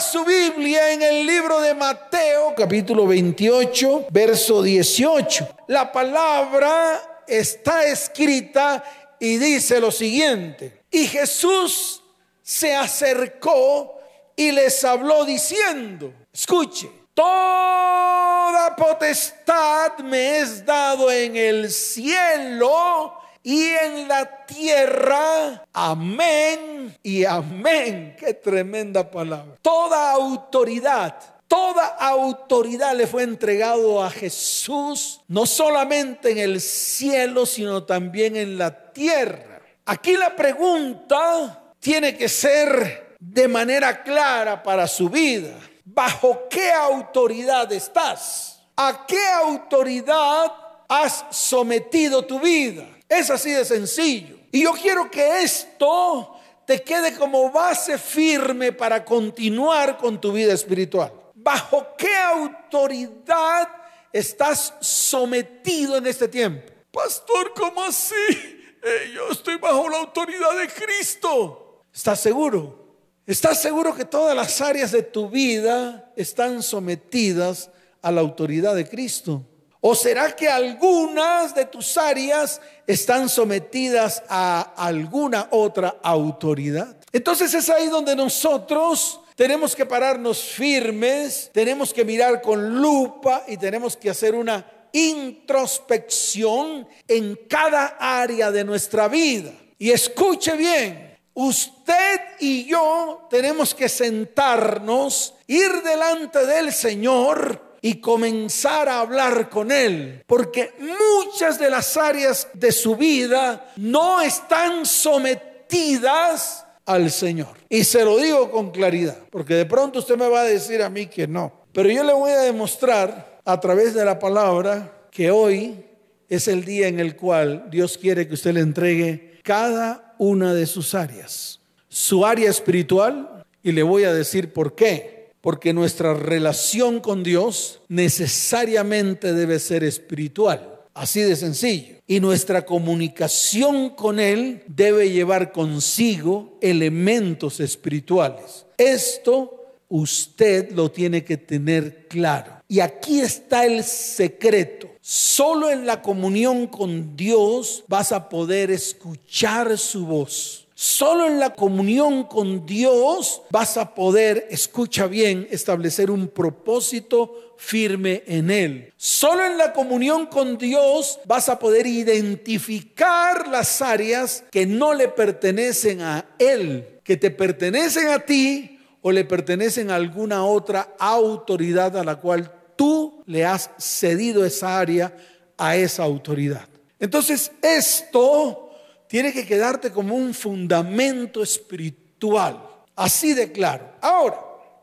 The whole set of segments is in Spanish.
Su Biblia en el libro de Mateo, capítulo 28, verso 18. La palabra está escrita y dice lo siguiente. Y Jesús se acercó y les habló diciendo, escuche, toda potestad me es dado en el cielo y en la tierra. Amén y amén. Qué tremenda palabra. Toda autoridad. Toda autoridad le fue entregado a Jesús, no solamente en el cielo, sino también en la tierra. Aquí la pregunta tiene que ser de manera clara para su vida. ¿Bajo qué autoridad estás? ¿A qué autoridad has sometido tu vida? Es así de sencillo. Y yo quiero que esto te quede como base firme para continuar con tu vida espiritual. ¿Bajo qué autoridad estás sometido en este tiempo? Pastor, ¿cómo así? Eh, yo estoy bajo la autoridad de Cristo. ¿Estás seguro? ¿Estás seguro que todas las áreas de tu vida están sometidas a la autoridad de Cristo? ¿O será que algunas de tus áreas están sometidas a alguna otra autoridad? Entonces es ahí donde nosotros tenemos que pararnos firmes, tenemos que mirar con lupa y tenemos que hacer una introspección en cada área de nuestra vida. Y escuche bien, usted y yo tenemos que sentarnos, ir delante del Señor y comenzar a hablar con Él. Porque muchas de las áreas de su vida no están sometidas al Señor. Y se lo digo con claridad, porque de pronto usted me va a decir a mí que no. Pero yo le voy a demostrar a través de la palabra que hoy es el día en el cual Dios quiere que usted le entregue cada una de sus áreas. Su área espiritual, y le voy a decir por qué porque nuestra relación con Dios necesariamente debe ser espiritual, así de sencillo. Y nuestra comunicación con Él debe llevar consigo elementos espirituales. Esto usted lo tiene que tener claro. Y aquí está el secreto. Solo en la comunión con Dios vas a poder escuchar su voz. Solo en la comunión con Dios vas a poder, escucha bien, establecer un propósito firme en Él. Solo en la comunión con Dios vas a poder identificar las áreas que no le pertenecen a Él, que te pertenecen a ti o le pertenecen a alguna otra autoridad a la cual tú le has cedido esa área a esa autoridad. Entonces, esto tiene que quedarte como un fundamento espiritual. Así de claro. Ahora,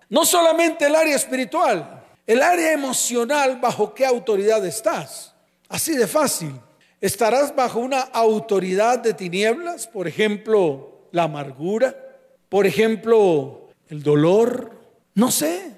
no solamente el área espiritual, el área emocional, ¿bajo qué autoridad estás? Así de fácil. ¿Estarás bajo una autoridad de tinieblas? Por ejemplo, la amargura. Por ejemplo, el dolor. No sé.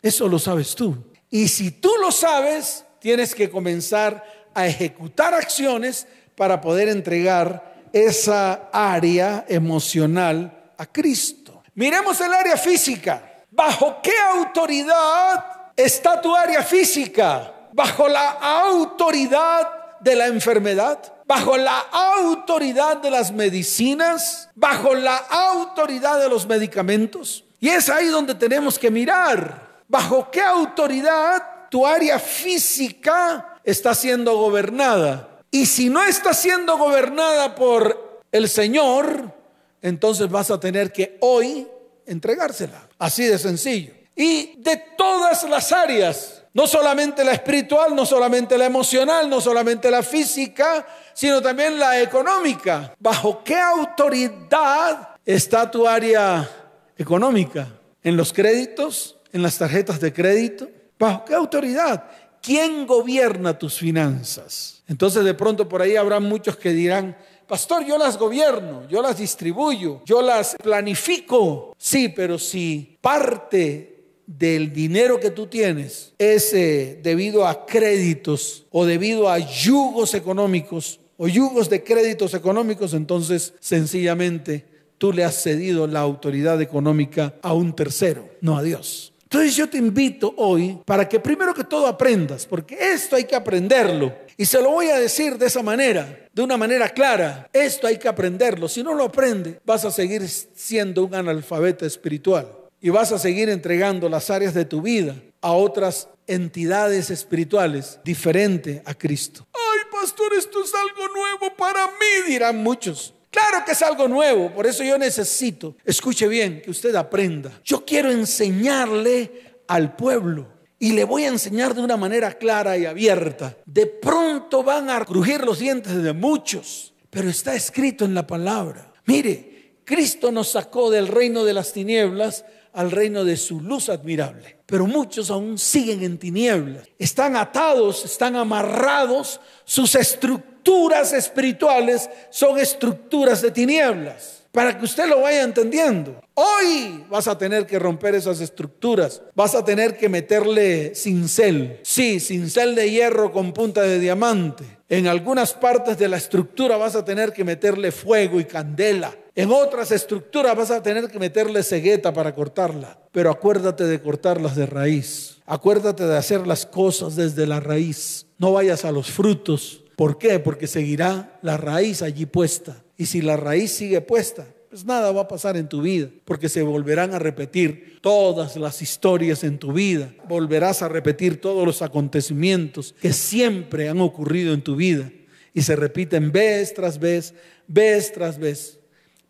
Eso lo sabes tú. Y si tú lo sabes, tienes que comenzar a ejecutar acciones para poder entregar esa área emocional a Cristo. Miremos el área física. ¿Bajo qué autoridad está tu área física? ¿Bajo la autoridad de la enfermedad? ¿Bajo la autoridad de las medicinas? ¿Bajo la autoridad de los medicamentos? Y es ahí donde tenemos que mirar. ¿Bajo qué autoridad tu área física está siendo gobernada? Y si no está siendo gobernada por el Señor, entonces vas a tener que hoy entregársela. Así de sencillo. Y de todas las áreas, no solamente la espiritual, no solamente la emocional, no solamente la física, sino también la económica. ¿Bajo qué autoridad está tu área económica? ¿En los créditos? ¿En las tarjetas de crédito? ¿Bajo qué autoridad? ¿Quién gobierna tus finanzas? Entonces de pronto por ahí habrá muchos que dirán, pastor, yo las gobierno, yo las distribuyo, yo las planifico. Sí, pero si parte del dinero que tú tienes es eh, debido a créditos o debido a yugos económicos o yugos de créditos económicos, entonces sencillamente tú le has cedido la autoridad económica a un tercero, no a Dios. Entonces yo te invito hoy para que primero que todo aprendas, porque esto hay que aprenderlo. Y se lo voy a decir de esa manera, de una manera clara. Esto hay que aprenderlo. Si no lo aprende, vas a seguir siendo un analfabeta espiritual y vas a seguir entregando las áreas de tu vida a otras entidades espirituales diferente a Cristo. Ay, pastor, esto es algo nuevo para mí, dirán muchos. Claro que es algo nuevo, por eso yo necesito, escuche bien, que usted aprenda. Yo quiero enseñarle al pueblo y le voy a enseñar de una manera clara y abierta. De pronto van a crujir los dientes de muchos, pero está escrito en la palabra. Mire, Cristo nos sacó del reino de las tinieblas al reino de su luz admirable. Pero muchos aún siguen en tinieblas. Están atados, están amarrados. Sus estructuras espirituales son estructuras de tinieblas. Para que usted lo vaya entendiendo. Hoy vas a tener que romper esas estructuras. Vas a tener que meterle cincel. Sí, cincel de hierro con punta de diamante. En algunas partes de la estructura vas a tener que meterle fuego y candela. En otras estructuras vas a tener que meterle cegueta para cortarla. Pero acuérdate de cortarlas de raíz. Acuérdate de hacer las cosas desde la raíz. No vayas a los frutos. ¿Por qué? Porque seguirá la raíz allí puesta. Y si la raíz sigue puesta, pues nada va a pasar en tu vida, porque se volverán a repetir todas las historias en tu vida, volverás a repetir todos los acontecimientos que siempre han ocurrido en tu vida y se repiten vez tras vez, vez tras vez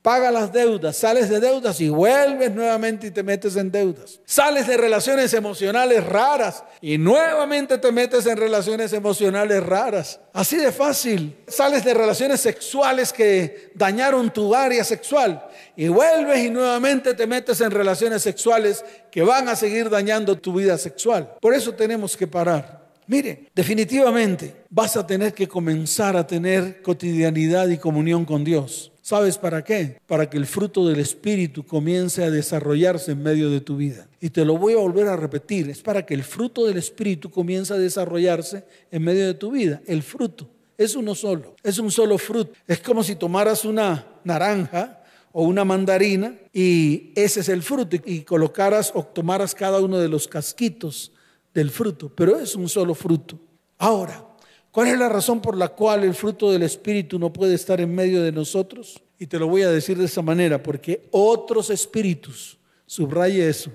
paga las deudas, sales de deudas y vuelves nuevamente y te metes en deudas. Sales de relaciones emocionales raras y nuevamente te metes en relaciones emocionales raras. Así de fácil. Sales de relaciones sexuales que dañaron tu área sexual y vuelves y nuevamente te metes en relaciones sexuales que van a seguir dañando tu vida sexual. Por eso tenemos que parar. Mire, definitivamente vas a tener que comenzar a tener cotidianidad y comunión con Dios. ¿Sabes para qué? Para que el fruto del Espíritu comience a desarrollarse en medio de tu vida. Y te lo voy a volver a repetir. Es para que el fruto del Espíritu comience a desarrollarse en medio de tu vida. El fruto es uno solo. Es un solo fruto. Es como si tomaras una naranja o una mandarina y ese es el fruto y colocaras o tomaras cada uno de los casquitos del fruto. Pero es un solo fruto. Ahora, ¿Cuál es la razón por la cual el fruto del Espíritu no puede estar en medio de nosotros? Y te lo voy a decir de esa manera, porque otros espíritus, subraye eso,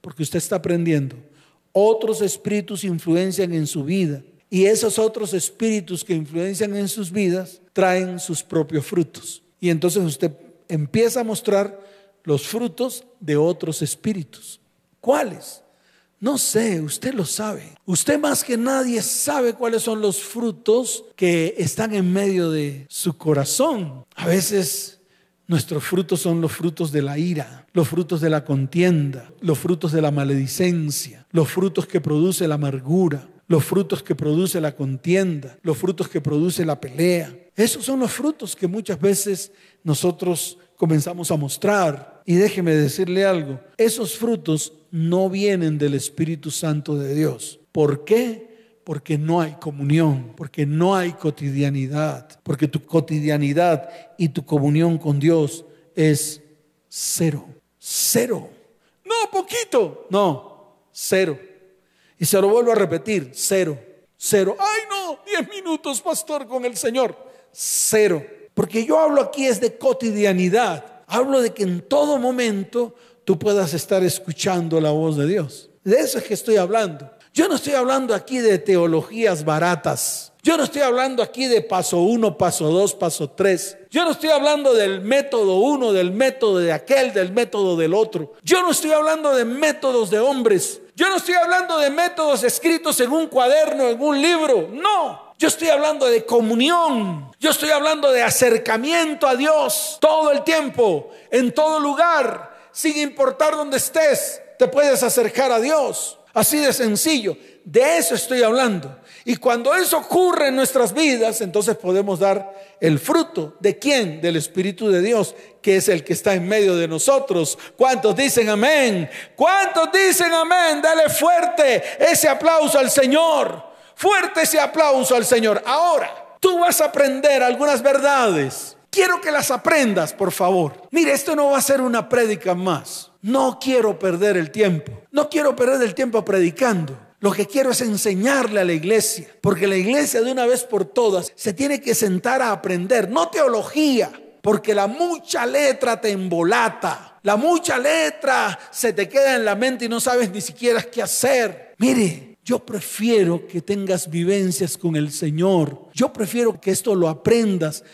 porque usted está aprendiendo, otros espíritus influencian en su vida. Y esos otros espíritus que influencian en sus vidas traen sus propios frutos. Y entonces usted empieza a mostrar los frutos de otros espíritus. ¿Cuáles? No sé, usted lo sabe. Usted más que nadie sabe cuáles son los frutos que están en medio de su corazón. A veces nuestros frutos son los frutos de la ira, los frutos de la contienda, los frutos de la maledicencia, los frutos que produce la amargura, los frutos que produce la contienda, los frutos que produce la pelea. Esos son los frutos que muchas veces nosotros comenzamos a mostrar. Y déjeme decirle algo, esos frutos no vienen del Espíritu Santo de Dios. ¿Por qué? Porque no hay comunión, porque no hay cotidianidad, porque tu cotidianidad y tu comunión con Dios es cero, cero. No, poquito, no, cero. Y se lo vuelvo a repetir, cero, cero. Ay, no, diez minutos, pastor, con el Señor, cero. Porque yo hablo aquí es de cotidianidad. Hablo de que en todo momento tú puedas estar escuchando la voz de Dios. De eso es que estoy hablando. Yo no estoy hablando aquí de teologías baratas. Yo no estoy hablando aquí de paso uno, paso dos, paso tres. Yo no estoy hablando del método uno, del método de aquel, del método del otro. Yo no estoy hablando de métodos de hombres. Yo no estoy hablando de métodos escritos en un cuaderno, en un libro. No. Yo estoy hablando de comunión. Yo estoy hablando de acercamiento a Dios todo el tiempo, en todo lugar, sin importar dónde estés, te puedes acercar a Dios. Así de sencillo. De eso estoy hablando. Y cuando eso ocurre en nuestras vidas, entonces podemos dar el fruto. ¿De quién? Del Espíritu de Dios, que es el que está en medio de nosotros. ¿Cuántos dicen amén? ¿Cuántos dicen amén? Dale fuerte ese aplauso al Señor. Fuerte ese aplauso al Señor. Ahora, tú vas a aprender algunas verdades Quiero que las aprendas, por favor. Mire, esto no va a ser una prédica más. No quiero perder el tiempo. No quiero perder el tiempo predicando. Lo que quiero es enseñarle a la iglesia, porque la iglesia de una vez por todas se tiene que sentar a aprender, no teología, porque la mucha letra te embolata, la mucha letra se te queda en la mente y no sabes ni siquiera qué hacer. Mire, yo prefiero que tengas vivencias con el Señor, yo prefiero que esto lo aprendas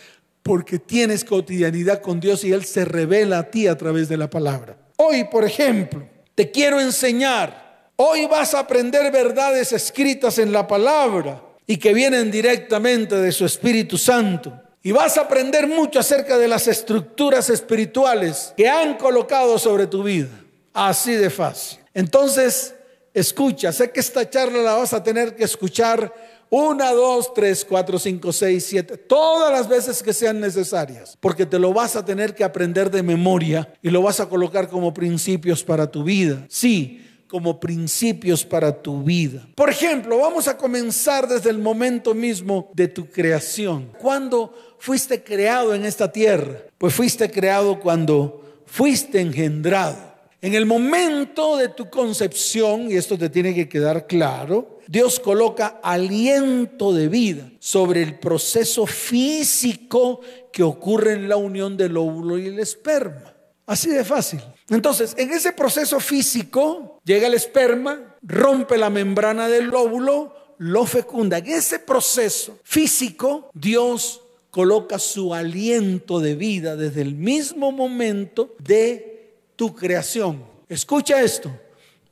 porque tienes cotidianidad con Dios y Él se revela a ti a través de la palabra. Hoy, por ejemplo, te quiero enseñar. Hoy vas a aprender verdades escritas en la palabra y que vienen directamente de su Espíritu Santo. Y vas a aprender mucho acerca de las estructuras espirituales que han colocado sobre tu vida. Así de fácil. Entonces, escucha, sé que esta charla la vas a tener que escuchar una, dos, tres, cuatro, cinco, seis, siete, todas las veces que sean necesarias, porque te lo vas a tener que aprender de memoria y lo vas a colocar como principios para tu vida. Sí, como principios para tu vida. Por ejemplo, vamos a comenzar desde el momento mismo de tu creación. ¿Cuándo fuiste creado en esta tierra? Pues fuiste creado cuando fuiste engendrado. En el momento de tu concepción, y esto te tiene que quedar claro, Dios coloca aliento de vida sobre el proceso físico que ocurre en la unión del óvulo y el esperma. Así de fácil. Entonces, en ese proceso físico llega el esperma, rompe la membrana del óvulo, lo fecunda. En ese proceso físico, Dios coloca su aliento de vida desde el mismo momento de tu creación. Escucha esto.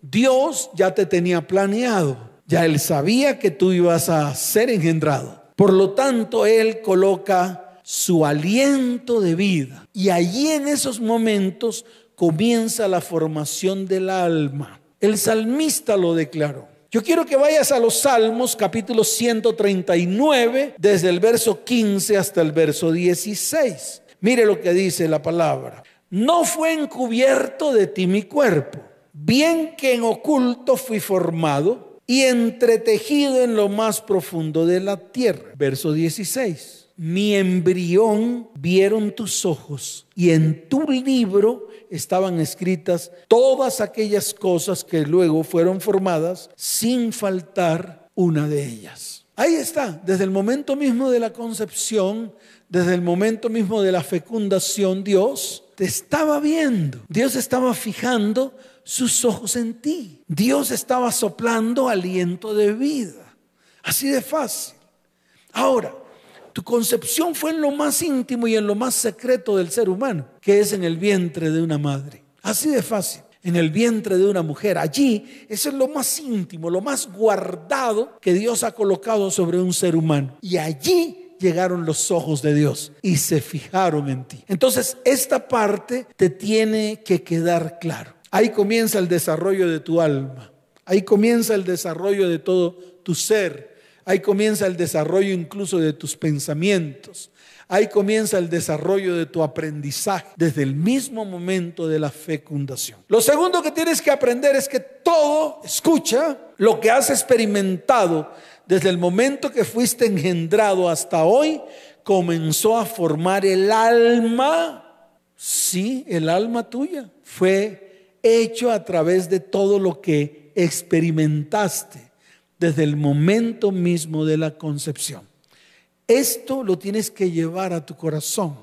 Dios ya te tenía planeado. Ya Él sabía que tú ibas a ser engendrado. Por lo tanto, Él coloca su aliento de vida. Y allí en esos momentos comienza la formación del alma. El salmista lo declaró. Yo quiero que vayas a los Salmos capítulo 139, desde el verso 15 hasta el verso 16. Mire lo que dice la palabra no fue encubierto de ti mi cuerpo, bien que en oculto fui formado y entretejido en lo más profundo de la tierra. Verso 16. Mi embrión vieron tus ojos y en tu libro estaban escritas todas aquellas cosas que luego fueron formadas sin faltar una de ellas. Ahí está, desde el momento mismo de la concepción, desde el momento mismo de la fecundación, Dios estaba viendo. Dios estaba fijando sus ojos en ti. Dios estaba soplando aliento de vida. Así de fácil. Ahora, tu concepción fue en lo más íntimo y en lo más secreto del ser humano, que es en el vientre de una madre. Así de fácil. En el vientre de una mujer. Allí, eso es lo más íntimo, lo más guardado que Dios ha colocado sobre un ser humano. Y allí llegaron los ojos de Dios y se fijaron en ti. Entonces, esta parte te tiene que quedar claro. Ahí comienza el desarrollo de tu alma. Ahí comienza el desarrollo de todo tu ser. Ahí comienza el desarrollo incluso de tus pensamientos. Ahí comienza el desarrollo de tu aprendizaje desde el mismo momento de la fecundación. Lo segundo que tienes que aprender es que todo, escucha, lo que has experimentado desde el momento que fuiste engendrado hasta hoy, comenzó a formar el alma. Sí, el alma tuya fue hecho a través de todo lo que experimentaste desde el momento mismo de la concepción. Esto lo tienes que llevar a tu corazón.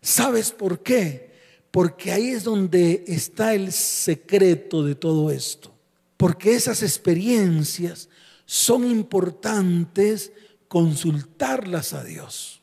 ¿Sabes por qué? Porque ahí es donde está el secreto de todo esto. Porque esas experiencias son importantes consultarlas a Dios.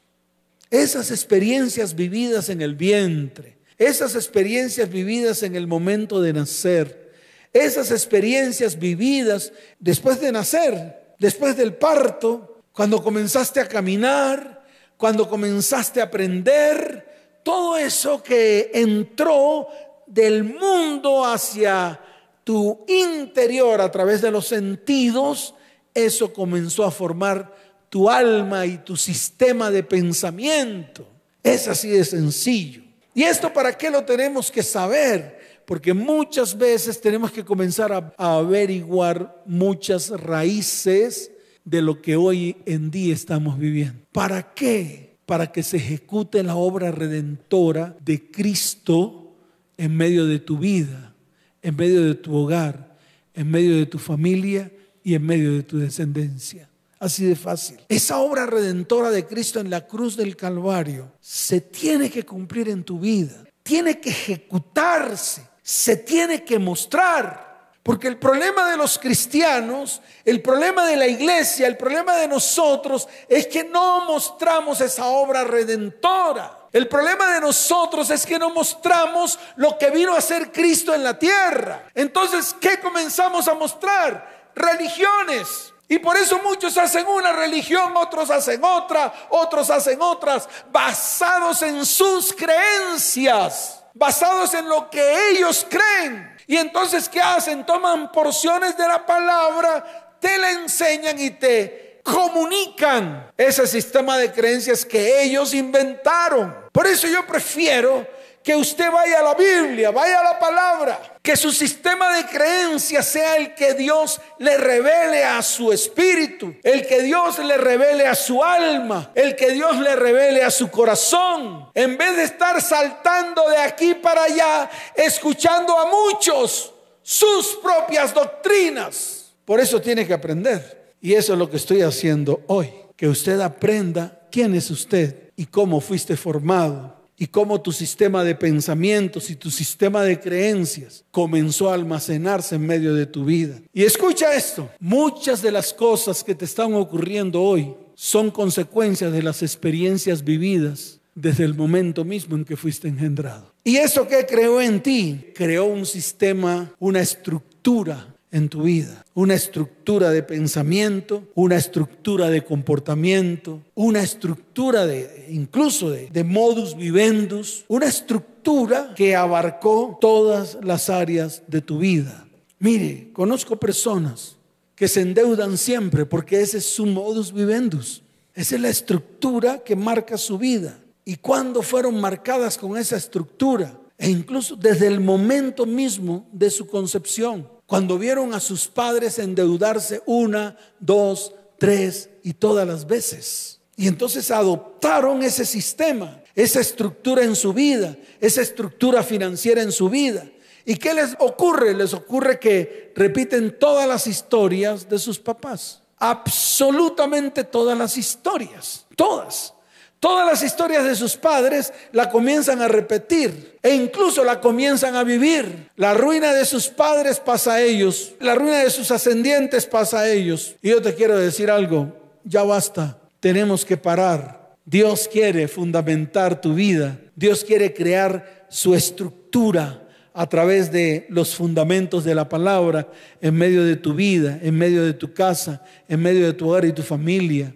Esas experiencias vividas en el vientre, esas experiencias vividas en el momento de nacer, esas experiencias vividas después de nacer, después del parto, cuando comenzaste a caminar, cuando comenzaste a aprender, todo eso que entró del mundo hacia tu interior a través de los sentidos, eso comenzó a formar tu alma y tu sistema de pensamiento. Es así de sencillo. ¿Y esto para qué lo tenemos que saber? Porque muchas veces tenemos que comenzar a, averiguar muchas raíces de lo que hoy en día estamos viviendo. ¿Para qué? para que se ejecute la obra redentora de Cristo en medio de tu vida, en medio de tu hogar, en medio de tu familia y en medio de tu descendencia. Así de fácil. Esa obra redentora de Cristo en la cruz del Calvario se tiene que cumplir en tu vida, tiene que ejecutarse, se tiene que mostrar. Porque el problema de los cristianos, el problema de la iglesia, el problema de nosotros es que no mostramos esa obra redentora. El problema de nosotros es que no mostramos lo que vino a hacer Cristo en la tierra. Entonces, ¿qué comenzamos a mostrar? Religiones. Y por eso muchos hacen una religión, otros hacen otra, otros hacen otras, basados en sus creencias, basados en lo que ellos creen. Y entonces, ¿qué hacen? Toman porciones de la palabra, te la enseñan y te comunican ese sistema de creencias que ellos inventaron. Por eso yo prefiero que usted vaya a la Biblia, vaya a la palabra, que su sistema de creencias sea el que Dios le revele a su espíritu, el que Dios le revele a su alma, el que Dios le revele a su corazón, en vez de estar saltando de aquí para allá, escuchando a muchos sus propias doctrinas. Por eso tiene que aprender. Y eso es lo que estoy haciendo hoy, que usted aprenda quién es usted y cómo fuiste formado y cómo tu sistema de pensamientos y tu sistema de creencias comenzó a almacenarse en medio de tu vida. Y escucha esto, muchas de las cosas que te están ocurriendo hoy son consecuencias de las experiencias vividas desde el momento mismo en que fuiste engendrado. Y eso que creó en ti, creó un sistema, una estructura en tu vida. Una estructura de pensamiento, una estructura de comportamiento, una estructura de incluso de, modus vivendus, una estructura que abarcó todas las áreas de tu vida. Mire, conozco personas que se endeudan siempre porque ese es su modus vivendus. Esa es la estructura que marca su vida. ¿Y cuándo fueron marcadas con esa estructura? E incluso desde el momento mismo de su concepción cuando vieron a sus padres endeudarse una, dos, tres y todas las veces. Y entonces adoptaron ese sistema, esa estructura en su vida, esa estructura financiera en su vida. ¿Y qué les ocurre? Les ocurre que repiten todas las historias de sus papás. Absolutamente todas las historias. Todas. Todas las historias de sus padres la comienzan a repetir e incluso la comienzan a vivir. La ruina de sus padres pasa a ellos, la ruina de sus ascendientes pasa a ellos. Y yo te quiero decir algo, ya basta, tenemos que parar. Dios quiere fundamentar tu vida, Dios quiere crear su estructura a través de los fundamentos de la palabra en medio de tu vida, en medio de tu casa, en medio de tu hogar y tu familia.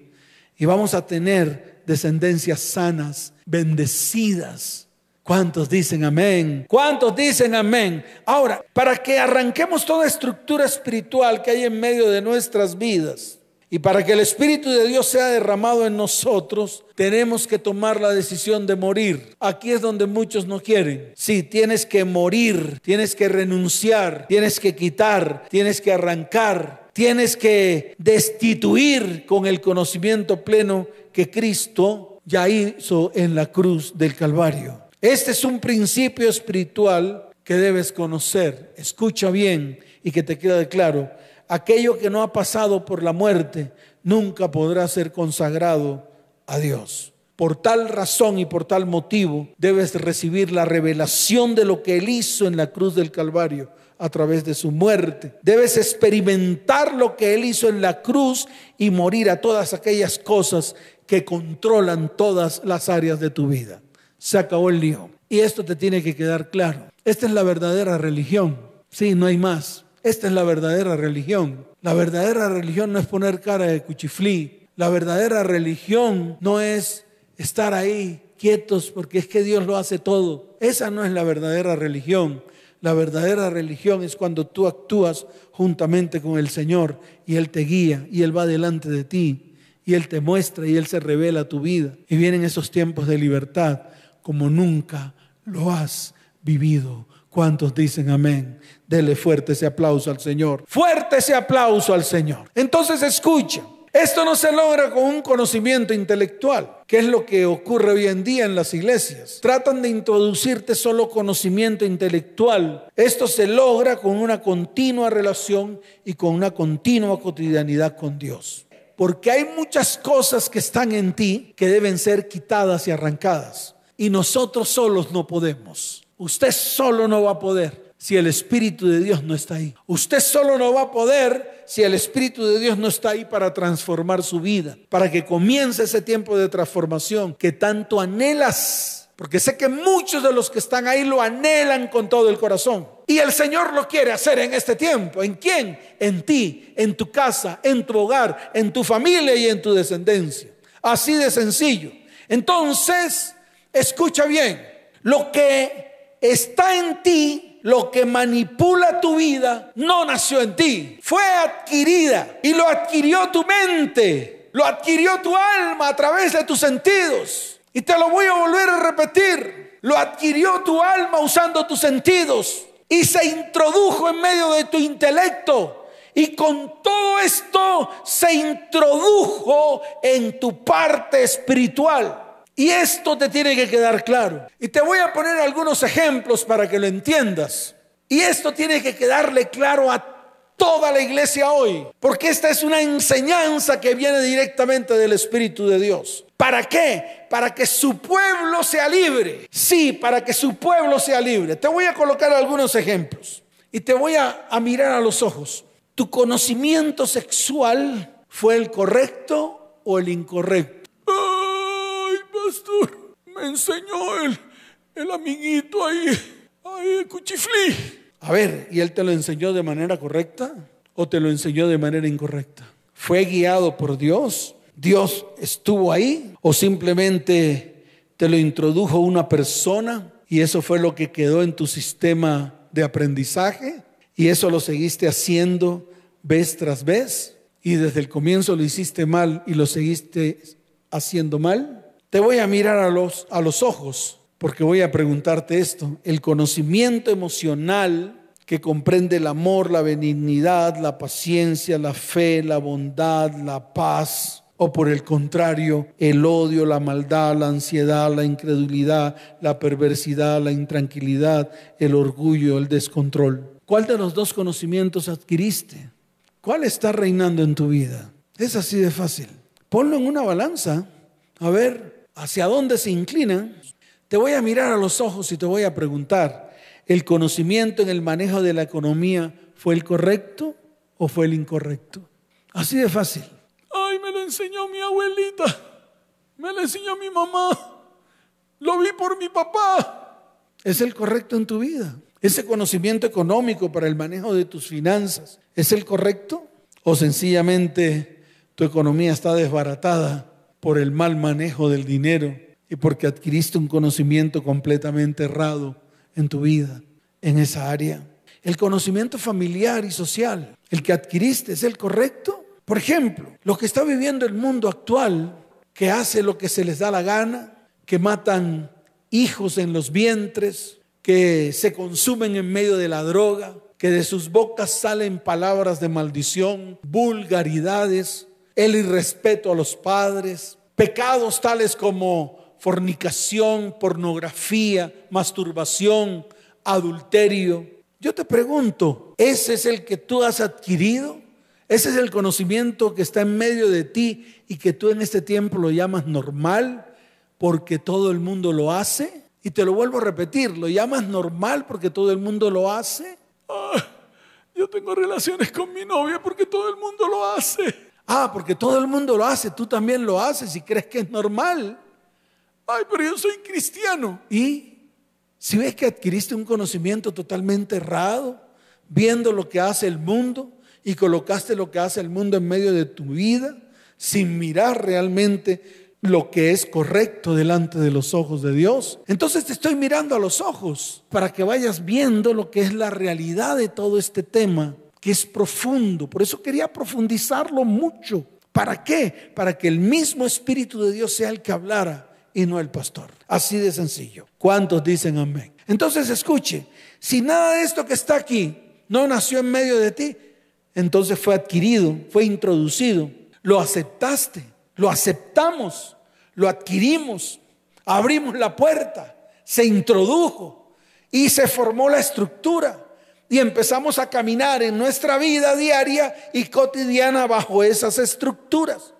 Y vamos a tener descendencias sanas, bendecidas. ¿Cuántos dicen amén? ¿Cuántos dicen amén? Ahora, para que arranquemos toda estructura espiritual que hay en medio de nuestras vidas y para que el Espíritu de Dios sea derramado en nosotros, tenemos que tomar la decisión de morir. Aquí es donde muchos no quieren. Sí, tienes que morir, tienes que renunciar, tienes que quitar, tienes que arrancar, tienes que destituir con el conocimiento pleno que Cristo ya hizo en la cruz del Calvario. Este es un principio espiritual que debes conocer. Escucha bien y que te quede claro. Aquello que no ha pasado por la muerte nunca podrá ser consagrado a Dios. Por tal razón y por tal motivo debes recibir la revelación de lo que Él hizo en la cruz del Calvario a través de su muerte. Debes experimentar lo que Él hizo en la cruz y morir a todas aquellas cosas que controlan todas las áreas de tu vida. Se acabó el lío. Y esto te tiene que quedar claro. Esta es la verdadera religión. Sí, no hay más. Esta es la verdadera religión. La verdadera religión no es poner cara de cuchiflí. La verdadera religión no es estar ahí quietos porque es que Dios lo hace todo. Esa no es la verdadera religión. La verdadera religión es cuando tú actúas juntamente con el Señor y Él te guía y Él va delante de ti y Él te muestra y Él se revela tu vida. Y vienen esos tiempos de libertad como nunca lo has vivido. ¿Cuántos dicen amén? Dele fuerte ese aplauso al Señor. Fuerte ese aplauso al Señor. Entonces escucha. Esto no se logra con un conocimiento intelectual, que es lo que ocurre hoy en día en las iglesias. Tratan de introducirte solo conocimiento intelectual. Esto se logra con una continua relación y con una continua cotidianidad con Dios. Porque hay muchas cosas que están en ti que deben ser quitadas y arrancadas. Y nosotros solos no podemos. Usted solo no va a poder si el Espíritu de Dios no está ahí. Usted solo no va a poder si el Espíritu de Dios no está ahí para transformar su vida, para que comience ese tiempo de transformación que tanto anhelas. Porque sé que muchos de los que están ahí lo anhelan con todo el corazón. Y el Señor lo quiere hacer en este tiempo. ¿En quién? En ti, en tu casa, en tu hogar, en tu familia y en tu descendencia. Así de sencillo. Entonces, escucha bien. Lo que está en ti lo que manipula tu vida no nació en ti, fue adquirida y lo adquirió tu mente, lo adquirió tu alma a través de tus sentidos. Y te lo voy a volver a repetir, lo adquirió tu alma usando tus sentidos y se introdujo en medio de tu intelecto. Y con todo esto se introdujo en tu parte espiritual. Y esto te tiene que quedar claro. Y te voy a poner algunos ejemplos para que lo entiendas. Y esto tiene que quedarle claro a toda la iglesia hoy, porque esta es una enseñanza que viene directamente del Espíritu de Dios. ¿Para qué? Para que su pueblo sea libre. Sí, para que su pueblo sea libre. Te voy a colocar algunos ejemplos y te voy a, a mirar a los ojos. ¿Tu conocimiento sexual fue el correcto o el incorrecto? Pastor, me enseñó el, el amiguito ahí, ahí, el cuchiflí. A ver, ¿y él te lo enseñó de manera correcta o te lo enseñó de manera incorrecta? ¿Fue guiado por Dios? ¿Dios estuvo ahí? ¿O simplemente te lo introdujo una persona y eso fue lo que quedó en tu sistema de aprendizaje? ¿Y eso lo seguiste haciendo vez tras vez? ¿Y desde el comienzo lo hiciste mal y lo seguiste haciendo mal? Te voy a mirar a los, a los ojos porque voy a preguntarte esto. El conocimiento emocional que comprende el amor, la benignidad, la paciencia, la fe, la bondad, la paz, o por el contrario, el odio, la maldad, la ansiedad, la incredulidad, la perversidad, la intranquilidad, el orgullo, el descontrol. ¿Cuál de los dos conocimientos adquiriste? ¿Cuál está reinando en tu vida? Es así de fácil. Ponlo en una balanza. A ver, hacia dónde se inclinan, te voy a mirar a los ojos y te voy a preguntar, ¿el conocimiento en el manejo de la economía fue el correcto o fue el incorrecto? Así de fácil. Ay, me lo enseñó mi abuelita, me lo enseñó mi mamá, lo vi por mi papá. ¿Es el correcto en tu vida? ¿Ese conocimiento económico para el manejo de tus finanzas es el correcto? ¿O sencillamente tu economía está desbaratada por el mal manejo del dinero y porque adquiriste un conocimiento completamente errado en tu vida, en esa área. El conocimiento familiar y social, el que adquiriste, ¿es el correcto? Por ejemplo, lo que está viviendo el mundo actual, que hace lo que se les da la gana, que matan hijos en los vientres, que se consumen en medio de la droga, que de sus bocas salen palabras de maldición, vulgaridades, el irrespeto a los padres, pecados tales como fornicación, pornografía, masturbación, adulterio. Yo te pregunto, ¿ese es el que tú has adquirido? ¿Ese es el conocimiento que está en medio de ti y que tú en este tiempo lo llamas normal porque todo el mundo lo hace? Y te lo vuelvo a repetir, ¿lo llamas normal porque todo el mundo lo hace? Ah, yo tengo relaciones con mi novia porque todo el mundo lo hace. Ah, porque todo el mundo lo hace, tú también lo haces y crees que es normal. Ay, pero yo soy cristiano. ¿Y si ves que adquiriste un conocimiento totalmente errado, viendo lo que hace el mundo y colocaste lo que hace el mundo en medio de tu vida, sin mirar realmente lo que es correcto delante de los ojos de Dios. Entonces te estoy mirando a los ojos para que vayas viendo lo que es la realidad de todo este tema que es profundo. Por eso quería profundizarlo mucho. ¿Para qué? Para que el mismo Espíritu de Dios sea el que hablara y no el pastor. Así de sencillo. ¿Cuántos dicen amén? Entonces escuche, si nada de esto que está aquí no nació en medio de ti, entonces fue adquirido, fue introducido. lo aceptaste, lo aceptamos, lo adquirimos, abrimos la puerta, se introdujo y se formó la estructura y empezamos a caminar en nuestra vida diaria y cotidiana bajo esas estructuras.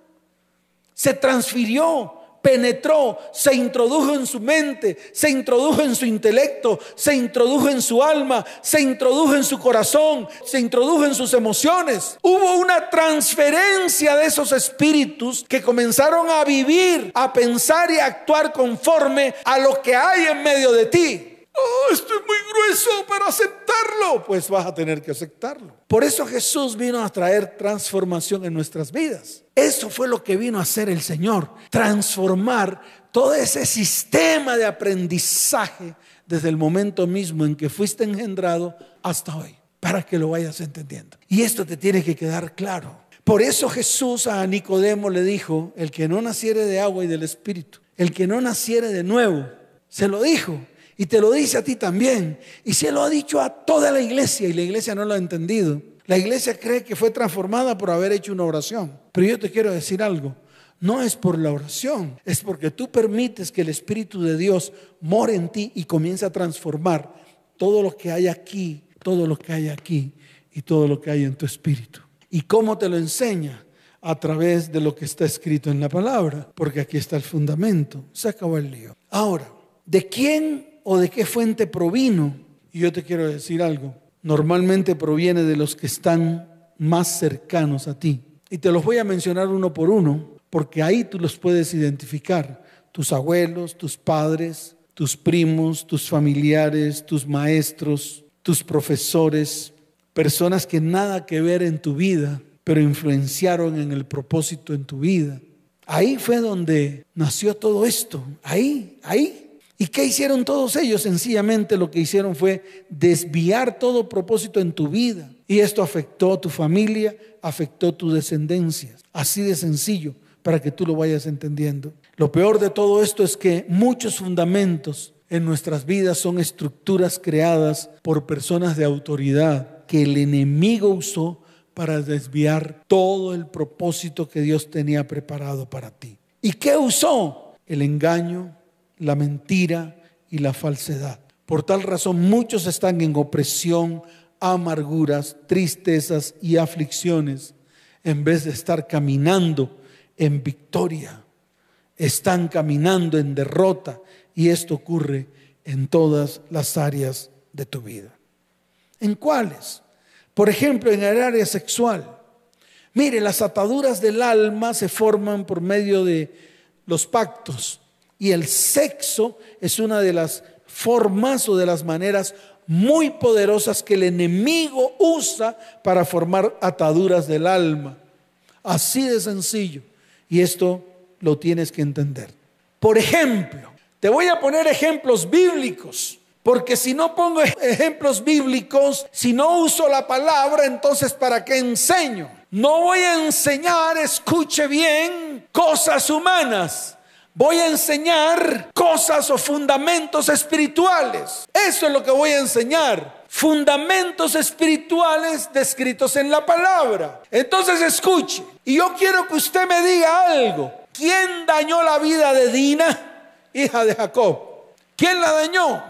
Se transfirió penetró, se introdujo en su mente, se introdujo en su intelecto, se introdujo en su alma, se introdujo en su corazón, se introdujo en sus emociones. Hubo una transferencia de esos espíritus que comenzaron a vivir, a pensar y a actuar conforme a lo que hay en medio de ti. Oh, muy grueso para aceptarlo. Pues vas a tener que aceptarlo. Por eso Jesús vino a traer transformación en nuestras vidas. Eso fue lo que vino a hacer el Señor. Transformar todo ese sistema de aprendizaje desde el momento mismo en que fuiste engendrado hasta hoy. Para que lo vayas entendiendo. Y esto te tiene que quedar claro. Por eso Jesús a Nicodemo le dijo, el que no naciere de agua y del Espíritu, el que no naciere de nuevo, se lo dijo y te lo dice a ti también. Y se lo ha dicho a toda la iglesia y la iglesia no lo ha entendido. La iglesia cree que fue transformada por haber hecho una oración. Pero yo te quiero decir algo. No es por la oración, es porque tú permites que el Espíritu de Dios more en ti y comience a transformar todo lo que hay aquí, todo lo que hay aquí y todo lo que hay en tu espíritu. ¿Y cómo te lo enseña? A través de lo que está escrito en la palabra, porque aquí está el fundamento. Se acabó el lío. Ahora, ¿de quién o de qué fuente provino. Y yo te quiero decir algo, normalmente proviene de los que están más cercanos a ti. Y te los voy a mencionar uno por uno, porque ahí tú los puedes identificar. Tus abuelos, tus padres, tus primos, tus familiares, tus maestros, tus profesores, personas que nada que ver en tu vida, pero influenciaron en el propósito en tu vida. Ahí fue donde nació todo esto, ahí, ahí. ¿Y qué hicieron todos ellos? Sencillamente lo que hicieron fue desviar todo propósito en tu vida. Y esto afectó a tu familia, afectó tu descendencia. Así de sencillo, para que tú lo vayas entendiendo. Lo peor de todo esto es que muchos fundamentos en nuestras vidas son estructuras creadas por personas de autoridad que el enemigo usó para desviar todo el propósito que Dios tenía preparado para ti. ¿Y qué usó? El engaño, la mentira y la falsedad. Por tal razón muchos están en opresión, amarguras, tristezas y aflicciones, en vez de estar caminando en victoria. Están caminando en derrota y esto ocurre en todas las áreas de tu vida. ¿En cuáles? Por ejemplo, en el área sexual. Mire, las ataduras del alma se forman por medio de los pactos y el sexo es una de las formas o de las maneras muy poderosas que el enemigo usa para formar ataduras del alma. Así de sencillo. Y esto lo tienes que entender. Por ejemplo, te voy a poner ejemplos bíblicos. Porque si no pongo ejemplos bíblicos, si no uso la palabra, entonces ¿para qué enseño? No voy a enseñar, escuche bien, cosas humanas Voy a enseñar cosas o fundamentos espirituales. Eso es lo que voy a enseñar. Fundamentos espirituales descritos en la palabra. Entonces escuche. Y yo quiero que usted me diga algo. ¿Quién dañó la vida de Dina, hija de Jacob? ¿Quién la dañó?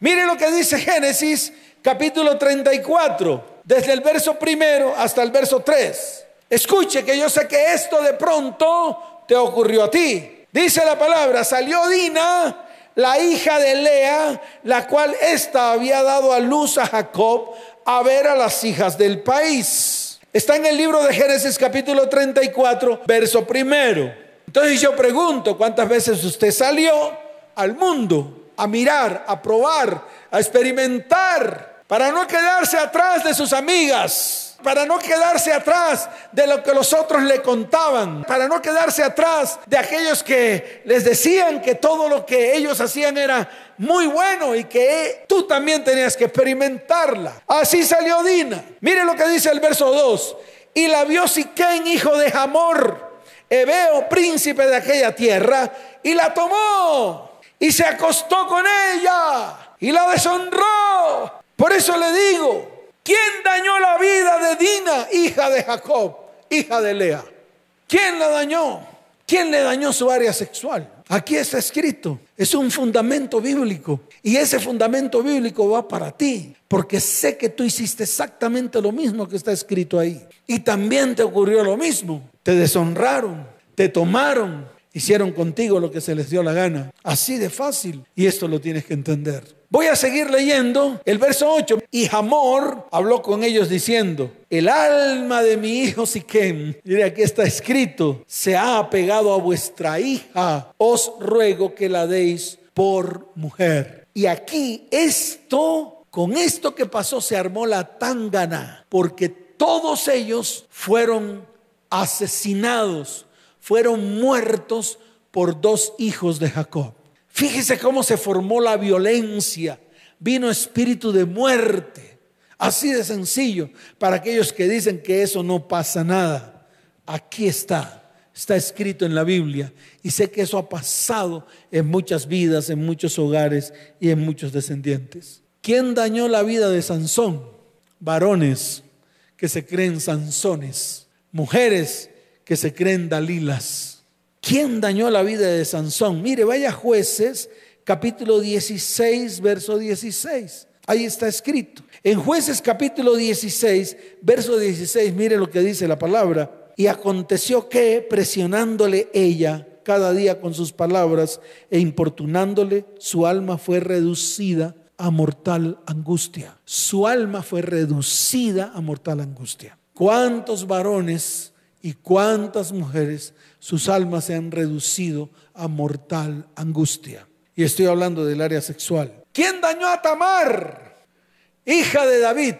Mire lo que dice Génesis capítulo 34, desde el verso primero hasta el verso 3. Escuche que yo sé que esto de pronto te ocurrió a ti. Dice la palabra, salió Dina, la hija de Lea, la cual ésta había dado a luz a Jacob a ver a las hijas del país. Está en el libro de Génesis capítulo 34, verso primero. Entonces yo pregunto, ¿cuántas veces usted salió al mundo a mirar, a probar, a experimentar, para no quedarse atrás de sus amigas? Para no quedarse atrás de lo que los otros le contaban, para no quedarse atrás de aquellos que les decían que todo lo que ellos hacían era muy bueno y que tú también tenías que experimentarla. Así salió Dina. Mire lo que dice el verso 2. Y la vio Siquén, hijo de Hamor, Ebeo, príncipe de aquella tierra, y la tomó y se acostó con ella y la deshonró. Por eso le digo, ¿Quién dañó la vida de Dina, hija de Jacob, hija de Lea? ¿Quién la dañó? ¿Quién le dañó su área sexual? Aquí está escrito. Es un fundamento bíblico. Y ese fundamento bíblico va para ti. Porque sé que tú hiciste exactamente lo mismo que está escrito ahí. Y también te ocurrió lo mismo. Te deshonraron, te tomaron, hicieron contigo lo que se les dio la gana. Así de fácil. Y esto lo tienes que entender. Voy a seguir leyendo el verso 8. Y Hamor habló con ellos diciendo, el alma de mi hijo Siquem, mire aquí está escrito, se ha apegado a vuestra hija, os ruego que la deis por mujer. Y aquí esto, con esto que pasó, se armó la tangana, porque todos ellos fueron asesinados, fueron muertos por dos hijos de Jacob. Fíjese cómo se formó la violencia. Vino espíritu de muerte. Así de sencillo. Para aquellos que dicen que eso no pasa nada. Aquí está. Está escrito en la Biblia. Y sé que eso ha pasado en muchas vidas, en muchos hogares y en muchos descendientes. ¿Quién dañó la vida de Sansón? Varones que se creen Sansones. Mujeres que se creen Dalilas ¿Quién dañó la vida de Sansón? Mire, vaya jueces, capítulo 16, verso 16. Ahí está escrito. En jueces capítulo 16, verso 16, mire lo que dice la palabra. Y aconteció que, presionándole ella cada día con sus palabras e importunándole, su alma fue reducida a mortal angustia. Su alma fue reducida a mortal angustia. ¿Cuántos varones y cuántas mujeres sus almas se han reducido a mortal angustia. Y estoy hablando del área sexual. ¿Quién dañó a Tamar, hija de David,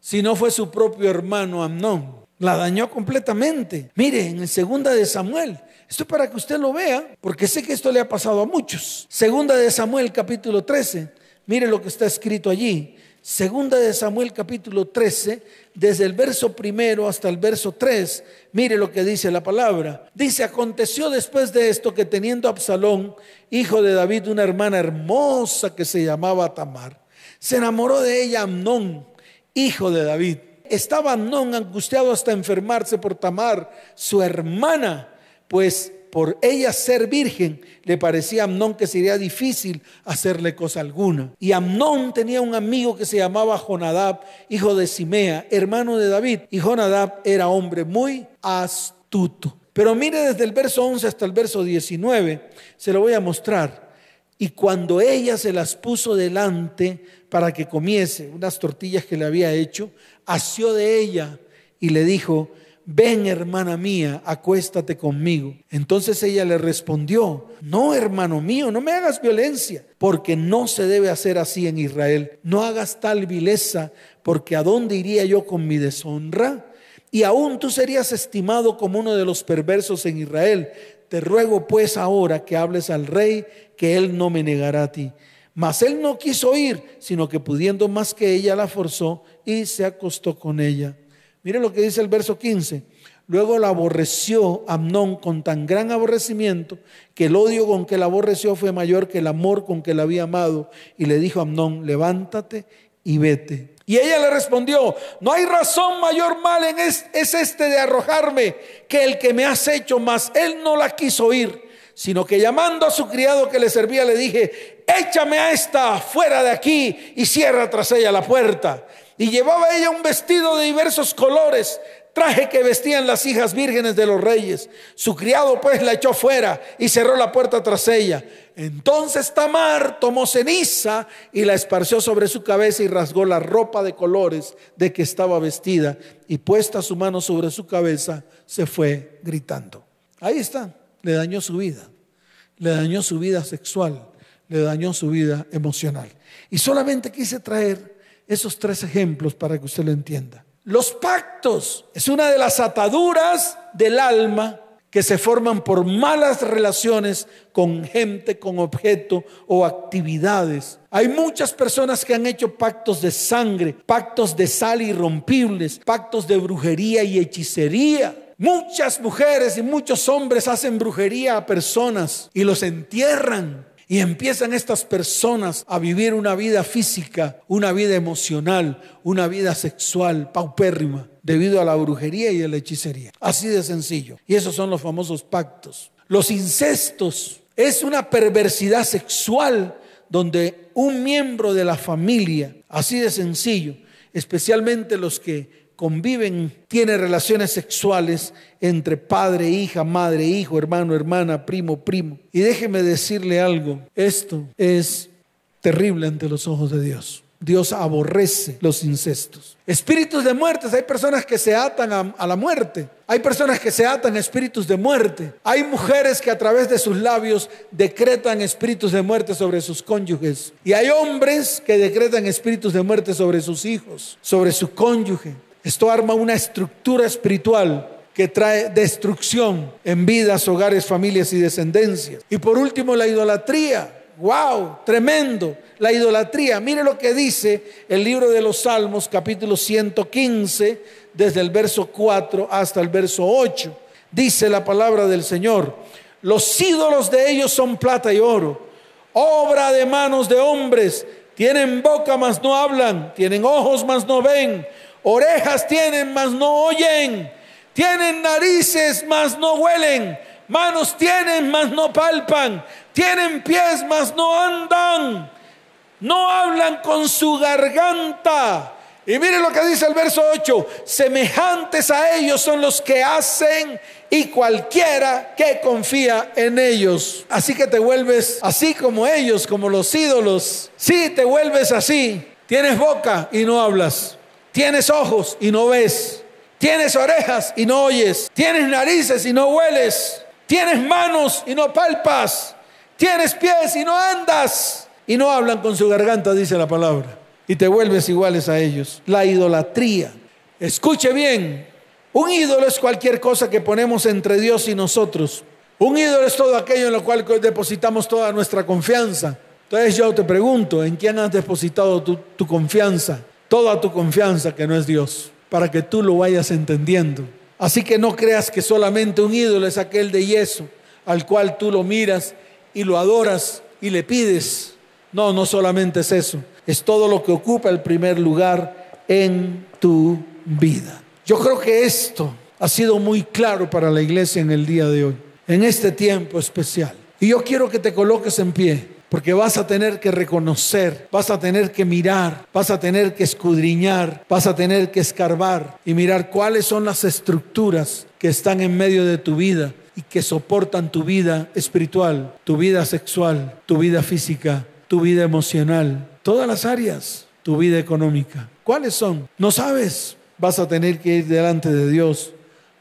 si no fue su propio hermano Amnón? La dañó completamente. Mire, en el segunda de Samuel, esto es para que usted lo vea, porque sé que esto le ha pasado a muchos. Segunda de Samuel, capítulo 13. Mire lo que está escrito allí. Segunda de Samuel capítulo 13, desde el verso primero hasta el verso 3, mire lo que dice la palabra. Dice, aconteció después de esto que teniendo Absalón, hijo de David, una hermana hermosa que se llamaba Tamar, se enamoró de ella Amnón, hijo de David. Estaba Amnón angustiado hasta enfermarse por Tamar, su hermana, pues por ella ser virgen, le parecía a Amnón que sería difícil hacerle cosa alguna. Y Amnón tenía un amigo que se llamaba Jonadab, hijo de Simea, hermano de David. Y Jonadab era hombre muy astuto. Pero mire desde el verso 11 hasta el verso 19, se lo voy a mostrar. Y cuando ella se las puso delante para que comiese unas tortillas que le había hecho, asió de ella y le dijo, ven hermana mía, acuéstate conmigo. Entonces ella le respondió, no hermano mío, no me hagas violencia, porque no se debe hacer así en Israel. No hagas tal vileza, porque ¿a dónde iría yo con mi deshonra? Y aún tú serías estimado como uno de los perversos en Israel. Te ruego pues ahora que hables al rey, que él no me negará a ti. Mas él no quiso ir, sino que pudiendo más que ella la forzó y se acostó con ella. Mire lo que dice el verso 15. Luego la aborreció Amnón con tan gran aborrecimiento que el odio con que la aborreció fue mayor que el amor con que la había amado. Y le dijo a Amnón, levántate y vete. Y ella le respondió, no hay razón mayor mal en es, es este de arrojarme que el que me has hecho, mas él no la quiso oír, sino que llamando a su criado que le servía le dije, échame a esta fuera de aquí y cierra tras ella la puerta. Y llevaba ella un vestido de diversos colores, traje que vestían las hijas vírgenes de los reyes. Su criado pues la echó fuera y cerró la puerta tras ella. Entonces Tamar tomó ceniza y la esparció sobre su cabeza y rasgó la ropa de colores de que estaba vestida y puesta su mano sobre su cabeza se fue gritando. Ahí está, le dañó su vida, le dañó su vida sexual, le dañó su vida emocional. Y solamente quise traer esos tres ejemplos para que usted lo entienda. Los pactos es una de las ataduras del alma que se forman por malas relaciones con gente, con objeto o actividades. Hay muchas personas que han hecho pactos de sangre, pactos de sal irrompibles, pactos de brujería y hechicería. Muchas mujeres y muchos hombres hacen brujería a personas y los entierran Y empiezan estas personas a vivir una vida física, una vida emocional, una vida sexual paupérrima debido a la brujería y a la hechicería. Así de sencillo. Y esos son los famosos pactos. Los incestos es una perversidad sexual donde un miembro de la familia, así de sencillo, especialmente los que conviven, tiene relaciones sexuales entre padre, hija, madre, hijo, hermano, hermana, primo, primo. Y déjeme decirle algo, esto es terrible ante los ojos de Dios. Dios aborrece los incestos. Espíritus de muerte, hay personas que se atan a, a, la muerte. Hay personas que se atan a espíritus de muerte. Hay mujeres que a través de sus labios decretan espíritus de muerte sobre sus cónyuges. Y hay hombres que decretan espíritus de muerte sobre sus hijos, sobre su cónyuge. Esto arma una estructura espiritual que trae destrucción en vidas, hogares, familias y descendencias. Y por último, la idolatría. ¡Wow! Tremendo. La idolatría. Mire lo que dice el libro de los Salmos, capítulo 115, desde el verso 4 hasta el verso 8. Dice la palabra del Señor. Los ídolos de ellos son plata y oro, obra de manos de hombres. Tienen boca, mas no hablan. Tienen ojos, mas no ven. Orejas tienen, mas no oyen. Tienen narices, mas no huelen. Manos tienen, mas no palpan tienen pies, mas no andan, no hablan con su garganta. Y mire lo que dice el verso 8, semejantes a ellos son los que hacen y cualquiera que confía en ellos. Así que te vuelves así como ellos, como los ídolos. Sí, te vuelves así. Tienes boca y no hablas. Tienes ojos y no ves. Tienes orejas y no oyes. Tienes narices y no hueles. Tienes manos y no palpas. Tienes pies y no andas. Y no hablan con su garganta, dice la palabra. Y te vuelves iguales a ellos. La idolatría. Escuche bien. Un ídolo es cualquier cosa que ponemos entre Dios y nosotros. Un ídolo es todo aquello en lo cual depositamos toda nuestra confianza. Entonces yo te pregunto, ¿en quién has depositado tu, tu, confianza? Toda tu confianza que no es Dios, para que tú lo vayas entendiendo. Así que no creas que solamente un ídolo es aquel de yeso, al cual tú lo miras y lo adoras y le pides. No, no solamente es eso, es todo lo que ocupa el primer lugar en tu vida. Yo creo que esto ha sido muy claro para la iglesia en el día de hoy, en este tiempo especial. Y yo quiero que te coloques en pie, porque vas a tener que reconocer, vas a tener que mirar, vas a tener que escudriñar, vas a tener que escarbar y mirar cuáles son las estructuras que están en medio de tu vida y que soportan tu vida espiritual, tu vida sexual, tu vida física, tu vida emocional, todas las áreas, tu vida económica. ¿Cuáles son? No sabes. Vas a tener que ir delante de Dios,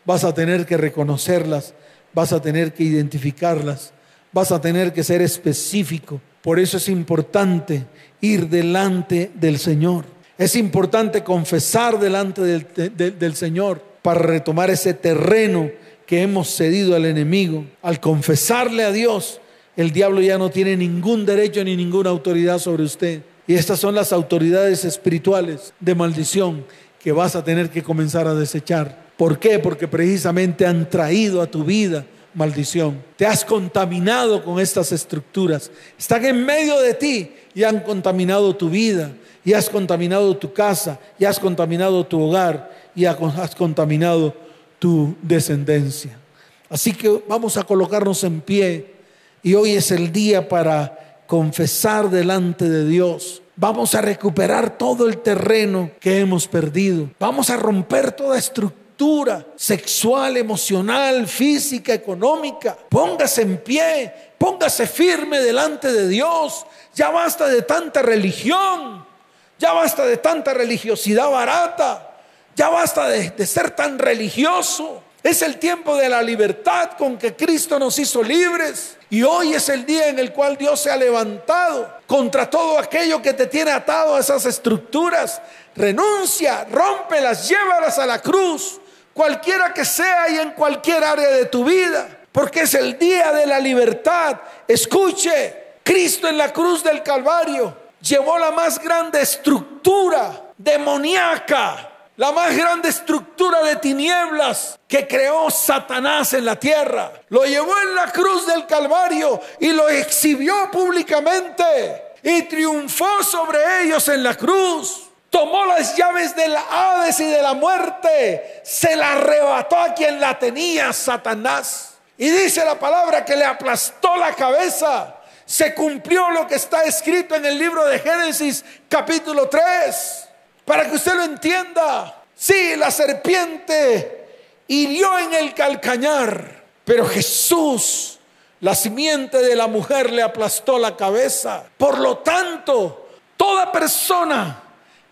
vas a tener que reconocerlas, vas a tener que identificarlas, vas a tener que ser específico. Por eso es importante ir delante del Señor. Es importante confesar delante del, Señor para retomar ese terreno que hemos cedido al enemigo, al confesarle a Dios, el diablo ya no tiene ningún derecho ni ninguna autoridad sobre usted. Y estas son las autoridades espirituales de maldición que vas a tener que comenzar a desechar. ¿Por qué? Porque precisamente han traído a tu vida maldición. Te has contaminado con estas estructuras. Están en medio de ti y han contaminado tu vida, y has contaminado tu casa, y has contaminado tu hogar, y has contaminado tu descendencia. Así que vamos a colocarnos en pie y hoy es el día para confesar delante de Dios. Vamos a recuperar todo el terreno que hemos perdido. Vamos a romper toda estructura sexual, emocional, física, económica. Póngase en pie, póngase firme delante de Dios. Ya basta de tanta religión, ya basta de tanta religiosidad barata. Ya basta de, ser tan religioso. Es el tiempo de la libertad con que Cristo nos hizo libres. Y hoy es el día en el cual Dios se ha levantado contra todo aquello que te tiene atado a esas estructuras. Renuncia, rómpelas, llévalas a la cruz, cualquiera que sea y en cualquier área de tu vida. Porque es el día de la libertad. Escuche, Cristo en la cruz del Calvario llevó la más grande estructura demoníaca la más grande estructura de tinieblas que creó Satanás en la tierra. Lo llevó en la cruz del Calvario y lo exhibió públicamente y triunfó sobre ellos en la cruz. Tomó las llaves del Hades y de la muerte, se la arrebató a quien la tenía, Satanás. Y dice la palabra que le aplastó la cabeza. Se cumplió lo que está escrito en el libro de Génesis capítulo 3. Para que usted lo entienda. Sí, la serpiente hirió en el calcañar, pero Jesús, la simiente de la mujer, le aplastó la cabeza. Por lo tanto, toda persona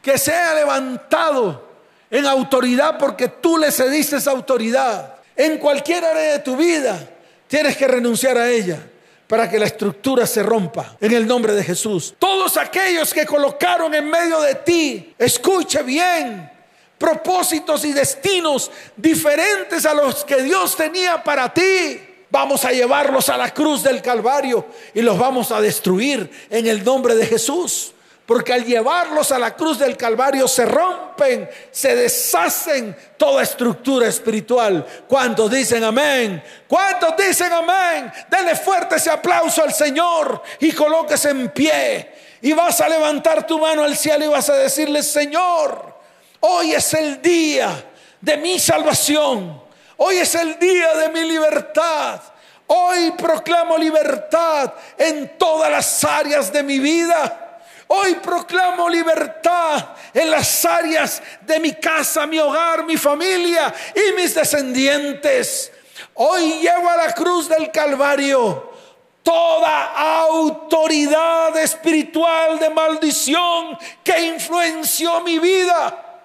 que se haya levantado en autoridad porque tú le cediste esa autoridad, en cualquier área de tu vida, tienes que renunciar a ella para que la estructura se rompa en el nombre de Jesús. Todos aquellos que colocaron en medio de ti, escuche bien, propósitos y destinos diferentes a los que Dios tenía para ti. Vamos a llevarlos a la cruz del Calvario y los vamos a destruir en el nombre de Jesús. Porque al llevarlos a la cruz del Calvario se rompen, se deshacen toda estructura espiritual. ¿Cuántos dicen amén? ¿Cuántos dicen amén? Dele fuerte ese aplauso al Señor y colóquese en pie. Y vas a levantar tu mano al cielo y vas a decirle, Señor, hoy es el día de mi salvación. Hoy es el día de mi libertad. Hoy proclamo libertad en todas las áreas de mi vida. Hoy proclamo libertad en las áreas de mi casa, mi hogar, mi familia y mis descendientes. Hoy llevo a la cruz del Calvario toda autoridad espiritual de maldición que influenció mi vida,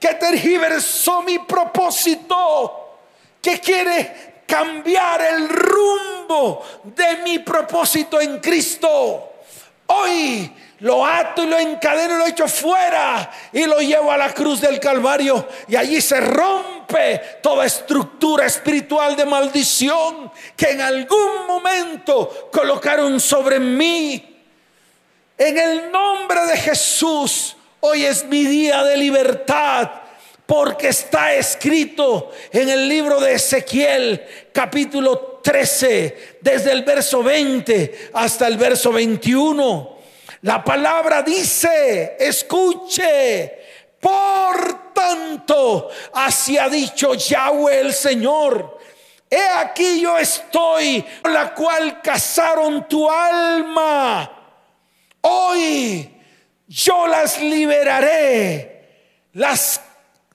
que tergiversó mi propósito, que quiere cambiar el rumbo de mi propósito en Cristo. Hoy lo ato y lo encadeno y lo echo fuera y lo llevo a la cruz del Calvario y allí se rompe toda estructura espiritual de maldición que en algún momento colocaron sobre mí. En el nombre de Jesús, hoy es mi día de libertad porque está escrito en el libro de Ezequiel capítulo 13, desde el verso 20 hasta el verso 21 la palabra dice, escuche, por tanto, así ha dicho Yahweh el Señor. He aquí yo estoy, la cual cazaron tu alma. Hoy yo las liberaré, las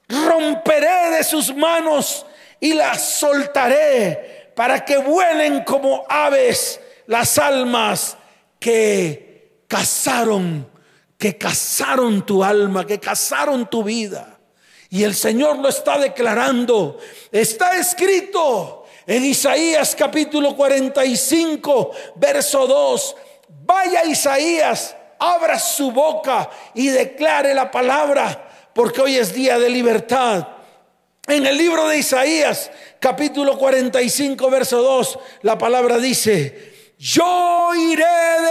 romperé de sus manos y las soltaré para que vuelen como aves las almas que casaron, que casaron tu alma, que casaron tu vida. Y el Señor lo está declarando. Está escrito en Isaías capítulo 45, verso 2. Vaya Isaías, abra su boca y declare la palabra, porque hoy es día de libertad. En el libro de Isaías, capítulo 45, verso 2, la palabra dice, yo iré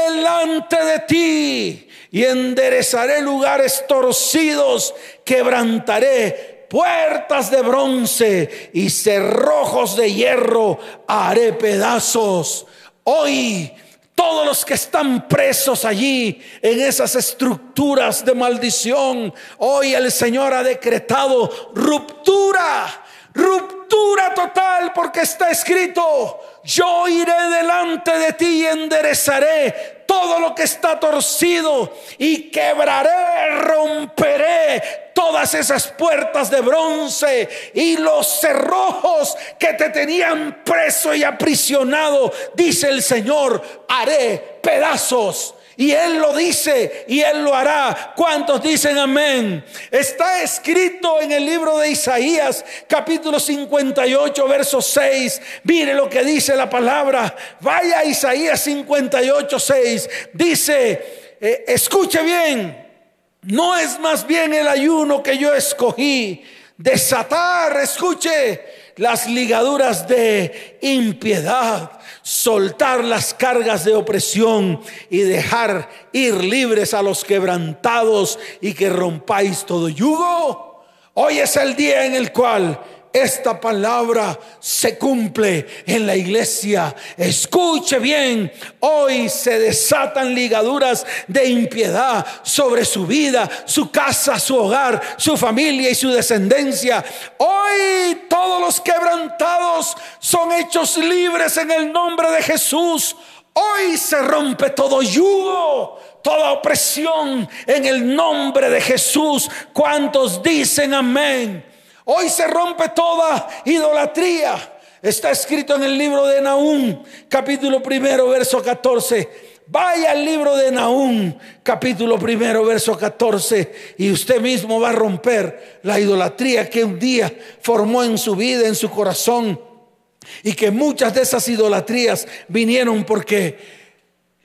delante de ti y enderezaré lugares torcidos, quebrantaré puertas de bronce y cerrojos de hierro haré pedazos. Hoy todos los que están presos allí en esas estructuras de maldición, hoy el Señor ha decretado ruptura, ruptura total porque está escrito yo iré delante de ti y enderezaré todo lo que está torcido y quebraré, romperé todas esas puertas de bronce y los cerrojos que te tenían preso y aprisionado, dice el Señor, haré pedazos y Él lo dice y Él lo hará. ¿Cuántos dicen amén? Está escrito en el libro de Isaías, capítulo 58, verso 6. Mire lo que dice la palabra. Vaya Isaías 58, 6. Dice, eh, escuche bien, no es más bien el ayuno que yo escogí. Desatar, escuche, las ligaduras de impiedad soltar las cargas de opresión y dejar ir libres a los quebrantados y que rompáis todo yugo. Hoy es el día en el cual esta palabra se cumple en la iglesia. Escuche bien, hoy se desatan ligaduras de impiedad sobre su vida, su casa, su hogar, su familia y su descendencia. Hoy todos los quebrantados son hechos libres en el nombre de Jesús. Hoy se rompe todo yugo, toda opresión en el nombre de Jesús. ¿Cuántos dicen amén? Hoy se rompe toda idolatría. Está escrito en el libro de Nahum, capítulo primero, verso 14. Vaya al libro de Nahum, capítulo primero, verso 14, y usted mismo va a romper la idolatría que un día formó en su vida, en su corazón, y que muchas de esas idolatrías vinieron porque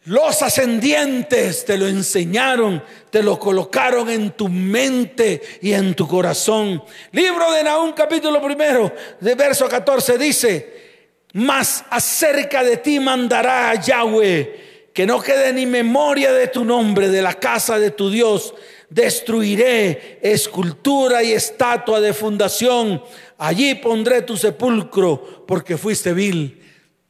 los ascendientes te lo enseñaron, te lo colocaron en tu mente y en tu corazón. Libro de Nahum capítulo primero, de verso 14 dice, mas acerca de ti mandará Yahweh, que no quede ni memoria de tu nombre, de la casa de tu Dios. Destruiré escultura y estatua de fundación allí pondré tu sepulcro porque fuiste vil.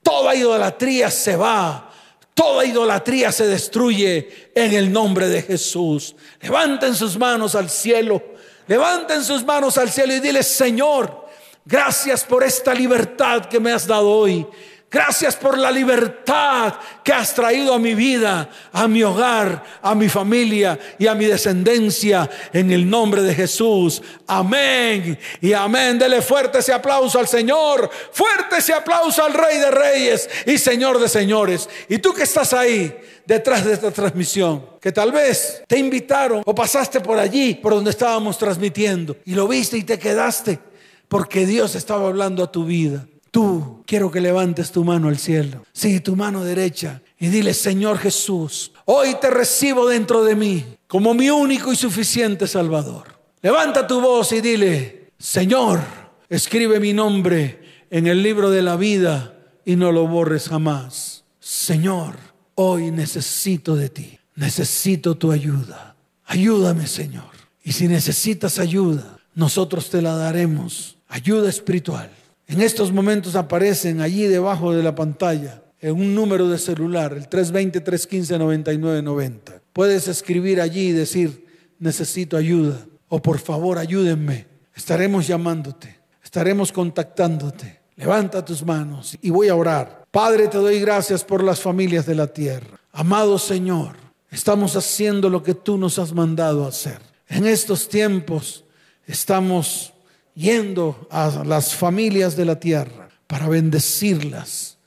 Toda idolatría se va, toda idolatría se destruye en el nombre de Jesús. Levanten sus manos al cielo, levanten sus manos al cielo y dile, Señor, gracias por esta libertad que me has dado hoy. Gracias por la libertad que has traído a mi vida, a mi hogar, a mi familia y a mi descendencia en el nombre de Jesús. Amén y amén. Dele fuerte ese aplauso al Señor, fuerte ese aplauso al Rey de Reyes y Señor de Señores. Y tú que estás ahí detrás de esta transmisión, que tal vez te invitaron o pasaste por allí, por donde estábamos transmitiendo, y lo viste y te quedaste porque Dios estaba hablando a tu vida. Tú quiero que levantes tu mano al cielo, sí, tu mano derecha, y dile, Señor Jesús, hoy te recibo dentro de mí como mi único y suficiente Salvador. Levanta tu voz y dile, Señor, escribe mi nombre en el libro de la vida y no lo borres jamás. Señor, hoy necesito de ti, necesito tu ayuda. Ayúdame, Señor. Y si necesitas ayuda, nosotros te la daremos, ayuda espiritual en estos momentos aparecen allí debajo de la pantalla en un número de celular, el 320-315-9990. Puedes escribir allí y decir, necesito ayuda o por favor ayúdenme. Estaremos llamándote, estaremos contactándote. Levanta tus manos y voy a orar. Padre, te doy gracias por las familias de la tierra. Amado Señor, estamos haciendo lo que tú nos has mandado hacer. En estos tiempos estamos yendo a las familias de la tierra para bendecirlas,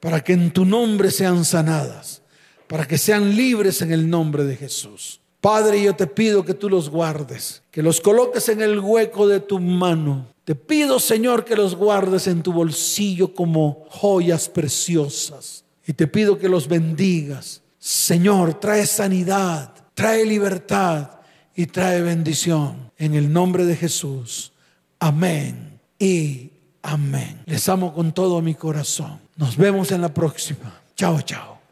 para que en tu nombre sean sanadas, para que sean libres en el nombre de Jesús. Padre, yo te pido que tú los guardes, que los coloques en el hueco de tu mano. Te pido, Señor, que los guardes en tu bolsillo como joyas preciosas. Y te pido que los bendigas. Señor, trae sanidad, trae libertad y trae bendición. En el nombre de Jesús. Amén y amén. Les amo con todo mi corazón. Nos vemos en la próxima. Chao, chao.